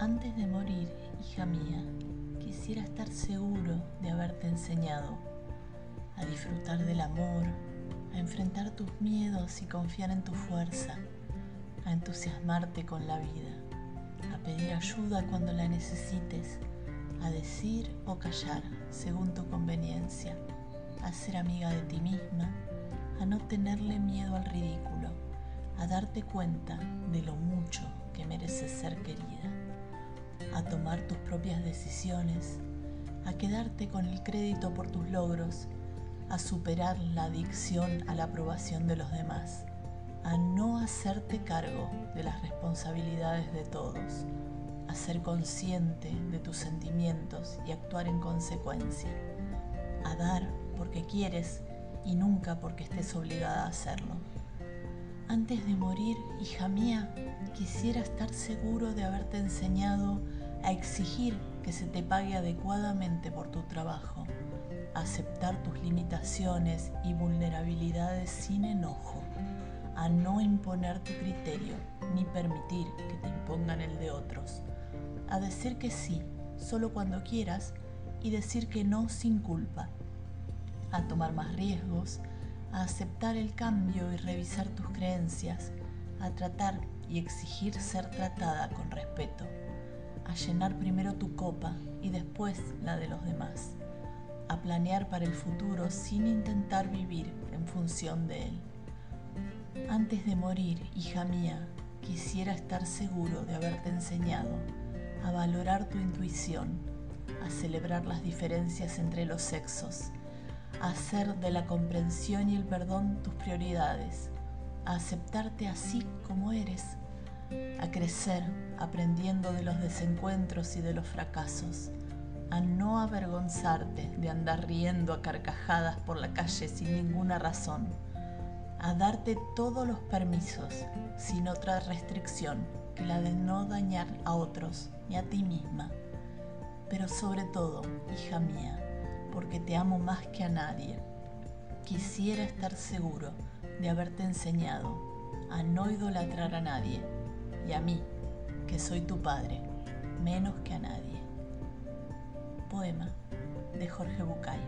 Antes de morir, hija mía, quisiera estar seguro de haberte enseñado a disfrutar del amor, a enfrentar tus miedos y confiar en tu fuerza, a entusiasmarte con la vida, a pedir ayuda cuando la necesites, a decir o callar según tu conveniencia, a ser amiga de ti misma, a no tenerle miedo al ridículo, a darte cuenta de lo mucho que mereces ser querida, a tomar tus propias decisiones, a quedarte con el crédito por tus logros, a superar la adicción a la aprobación de los demás, a no hacerte cargo de las responsabilidades de todos, a ser consciente de tus sentimientos y actuar en consecuencia, a dar porque quieres y nunca porque estés obligada a hacerlo. Antes de morir, hija mía, quisiera estar seguro de haberte enseñado a exigir que se te pague adecuadamente por tu trabajo aceptar tus limitaciones y vulnerabilidades sin enojo, a no imponer tu criterio ni permitir que te impongan el de otros, a decir que sí solo cuando quieras y decir que no sin culpa, a tomar más riesgos, a aceptar el cambio y revisar tus creencias, a tratar y exigir ser tratada con respeto, a llenar primero tu copa y después la de los demás a planear para el futuro sin intentar vivir en función de él. Antes de morir, hija mía, quisiera estar seguro de haberte enseñado a valorar tu intuición, a celebrar las diferencias entre los sexos, a hacer de la comprensión y el perdón tus prioridades, a aceptarte así como eres, a crecer aprendiendo de los desencuentros y de los fracasos, a no avergonzarte de andar riendo a carcajadas por la calle sin ninguna razón, a darte todos los permisos sin otra restricción que la de no dañar a otros ni a ti misma. Pero sobre todo, hija mía, porque te amo más que a nadie, quisiera estar seguro de haberte enseñado a no idolatrar a nadie y a mí, que soy tu padre, menos que a nadie poema de Jorge Bucay.